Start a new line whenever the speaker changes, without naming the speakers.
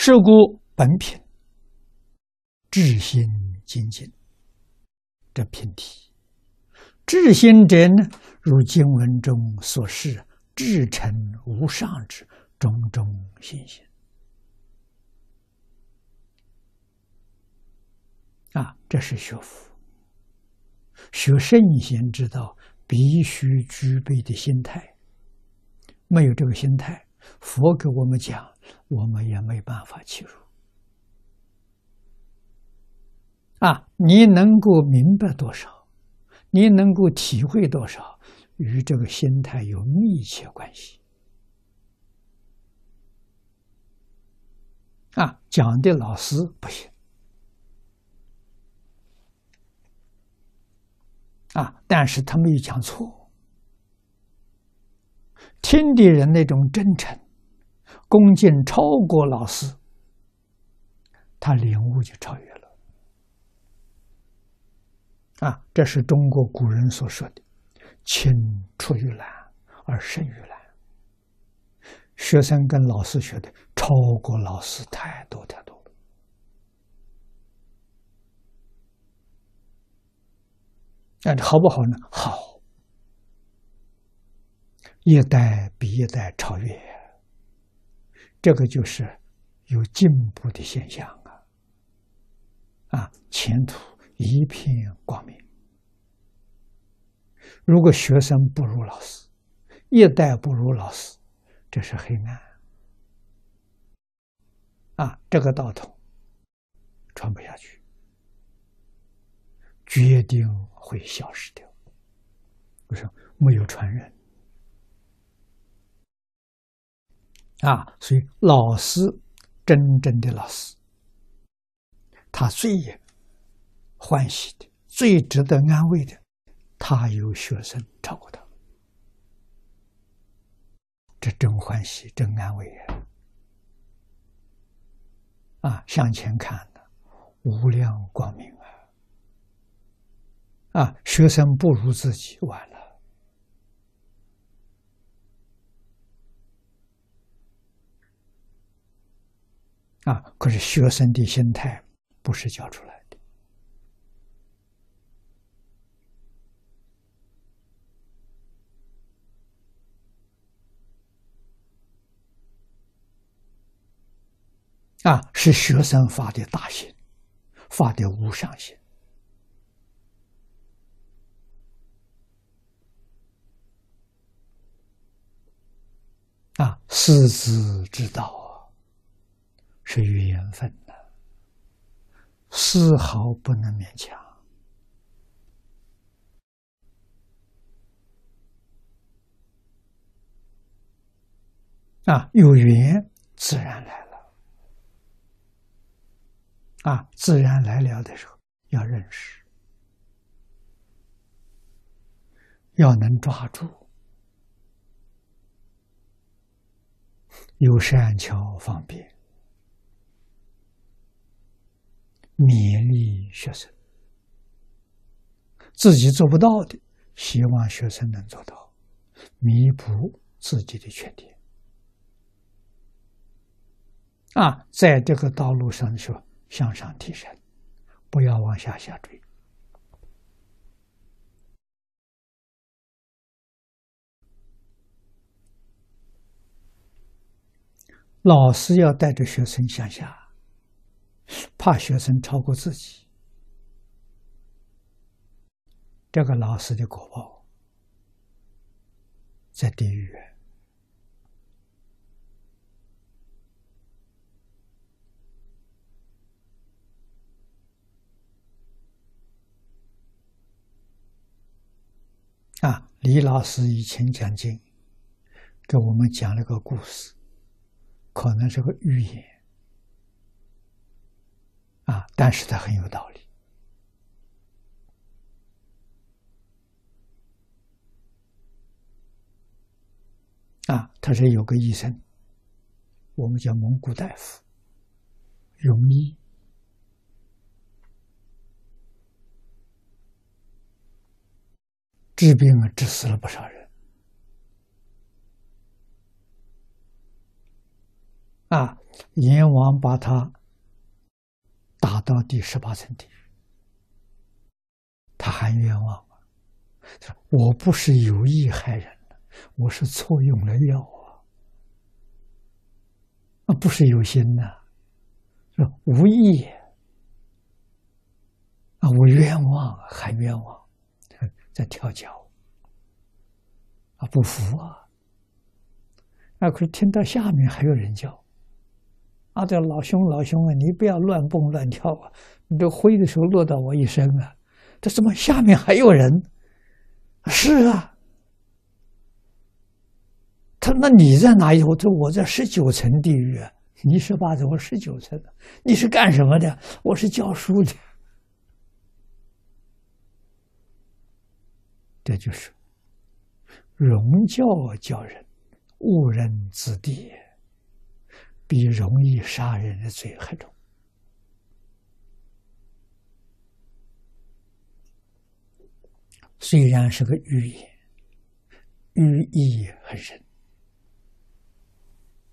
是故本品至心精进，这品体至心者呢，如经文中所示，至诚无上之种种信心。啊，这是学佛、学圣贤之道必须具备的心态。没有这个心态，佛给我们讲，我们也没办法切入。啊，你能够明白多少，你能够体会多少，与这个心态有密切关系。啊，讲的老师不行。啊，但是他没有讲错。听的人那种真诚、恭敬，超过老师，他领悟就超越了。啊，这是中国古人所说的“青出于蓝而胜于蓝”。学生跟老师学的超过老师太多太多了。那好不好呢？好。一代比一代超越，这个就是有进步的现象啊！啊，前途一片光明。如果学生不如老师，一代不如老师，这是黑暗啊！这个道统传不下去，决定会消失掉。为什么没有传人？啊，所以老师，真正的老师，他最欢喜的、最值得安慰的，他有学生照顾他，这真欢喜、真安慰呀！啊，向前看的无量光明啊！啊，学生不如自己，完了。啊！可是学生的心态不是教出来的啊，是学生发的大心，发的无上心啊，师子之道。是缘分的，丝毫不能勉强。啊，有缘自然来了。啊，自然来了的时候要认识，要能抓住，有善巧方便。勉励学生，自己做不到的，希望学生能做到，弥补自己的缺点。啊，在这个道路上说向上提升，不要往下下坠。老师要带着学生向下。怕学生超过自己，这个老师的果报在地狱啊！李老师以前讲经，给我们讲了个故事，可能是个寓言。啊！但是他很有道理。啊，他说有个医生，我们叫蒙古大夫，容易治病啊，治死了不少人。啊，阎王把他打到第十八层地狱，他还冤枉啊！我不是有意害人我是错用了药啊，啊，不是有心呐，是无意啊，我冤枉，还冤枉，在跳脚啊，不服啊！啊，可是听到下面还有人叫。啊，这老兄，老兄啊，你不要乱蹦乱跳啊！你这挥的时候落到我一身啊！这怎么下面还有人？是啊，他那你在哪一？我说我在十九层地狱啊，你十八层，我十九层。你是干什么的？我是教书的。这就是容教教人，误人子弟。比容易杀人的罪还重，虽然是个寓言，寓意很深。